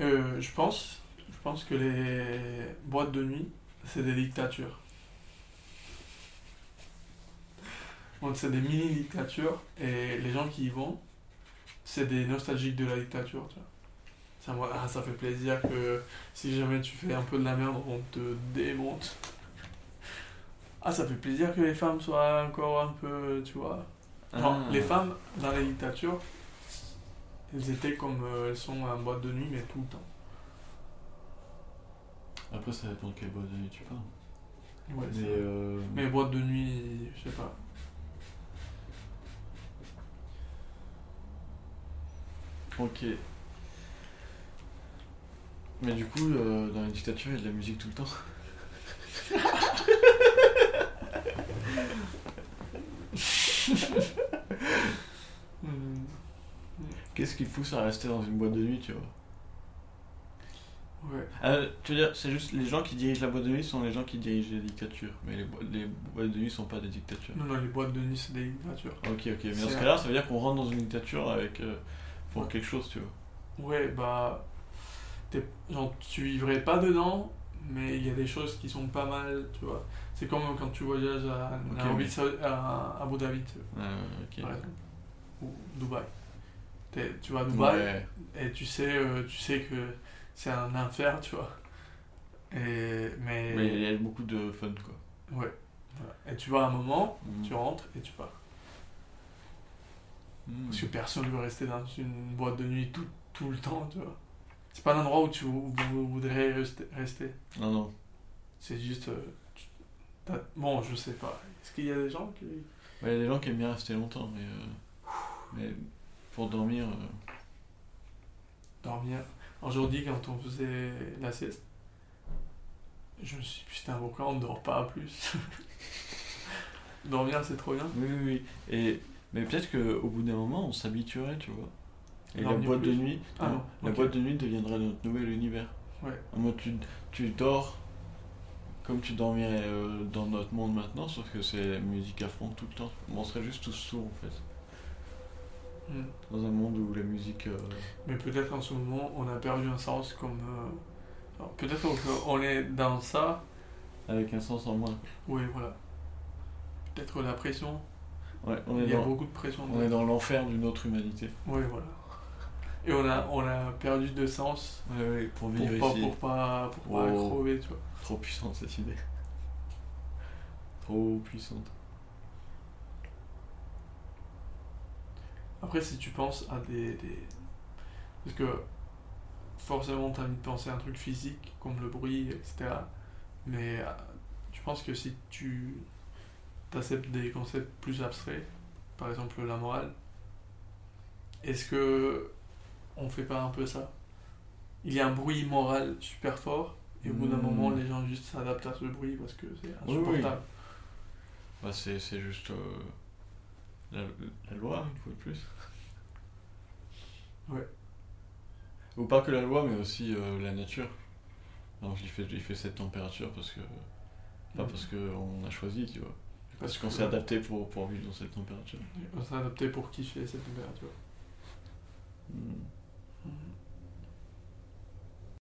Euh, je pense, je pense que les boîtes de nuit, c'est des dictatures. C'est des mini-dictatures et les gens qui y vont, c'est des nostalgiques de la dictature. Tu vois. Ça, ah, ça fait plaisir que si jamais tu fais un peu de la merde, on te démonte. Ah, ça fait plaisir que les femmes soient encore un peu, tu vois. Genre, Ah. les femmes dans la dictature, elles étaient comme euh, elles sont en boîte de nuit, mais tout le temps. Après, ça dépend de quelle boîte de nuit tu parles. Ouais, Mais, euh, Mais boîte de nuit, je sais pas. Ok. Mais du coup, euh, dans la dictature, il y a de la musique tout le temps. Qu'est-ce qui pousse à rester dans une boîte de nuit, tu vois Ouais. Euh, Tu veux dire, c'est juste les gens qui dirigent la boîte de nuit sont les gens qui dirigent les dictatures. Mais les, boîtes de nuit sont pas des dictatures. Non, non, les boîtes de nuit, c'est des dictatures. Ok, ok. Mais dans ce cas-là, ça veut dire qu'on rentre dans une dictature avec euh, pour Ouais. quelque chose, tu vois. Ouais, bah. Genre, tu vivrais pas dedans, mais il y a des choses qui sont pas mal, tu vois. C'est comme quand tu voyages à, Ok, à, oui. à Abu Dhabi, tu vois, par exemple. Ou Dubaï. Tu vas à Dubaï Ouais. et tu sais, euh, tu sais que c'est un enfer, tu vois. Et, mais. Mais il y a beaucoup de fun, quoi. Ouais. Voilà. Et tu vas à un moment, Mm. tu rentres et tu pars. Mm. Parce que personne ne veut rester dans une boîte de nuit tout, tout le temps, tu vois. C'est pas un endroit où tu vou- vou- voudrais rester. Non, non. C'est juste. euh, tu- bon, je sais pas. Est-ce qu'il y a des gens qui. Ouais, Il y a des gens qui aiment bien rester longtemps, mais, euh, mais pour dormir, euh, dormir Aujourd'hui, quand on faisait la sieste, je me suis dit, putain, pourquoi on ne dort pas plus? Dormir, c'est trop bien. oui, oui, oui. Et, mais peut-être qu'au bout d'un moment, on s'habituerait, tu vois. Et la boîte de nuit, Ah non, non, la boîte de nuit deviendrait notre nouvel univers. Ouais. En mode, tu, tu dors comme tu dormirais euh, dans notre monde maintenant, sauf que c'est la musique à fond tout le temps. On serait juste tous sourds en fait. Dans un monde où la musique. euh, Mais peut-être en ce moment, on a perdu un sens comme. euh, Peut-être qu'on est dans ça. avec un sens en moins. Oui, voilà. Peut-être la pression. Ouais, on Il est y a beaucoup de pression. on est dans l'enfer d'une autre humanité. Oui, voilà. Et on a, on a perdu de sens Ouais, ouais, pour pour vivre pas, ici. pour pas, pour pas Oh. crever, tu vois. Trop puissante cette idée. Trop puissante. Après, si tu penses à des. des... Parce que forcément, tu as envie de penser à un truc physique, comme le bruit, etc. Mais euh, je pense que si tu acceptes des concepts plus abstraits, par exemple la morale, est-ce que on fait pas un peu ça? Il y a un bruit moral super fort, et au bout d'un Hmm. moment, les gens juste s'adaptent à ce bruit parce que c'est Oui, oui. insupportable. Bah, c'est, c'est juste euh, la, la loi, une fois de plus. Ouais. Ou pas que la loi, mais aussi euh, la nature. Donc il fait, il fait cette température parce que. Pas parce qu'on a choisi, tu vois. Parce qu'on s'est adapté pour, pour vivre dans cette température. On s'est adapté pour kiffer cette température. Hmm. Mhm.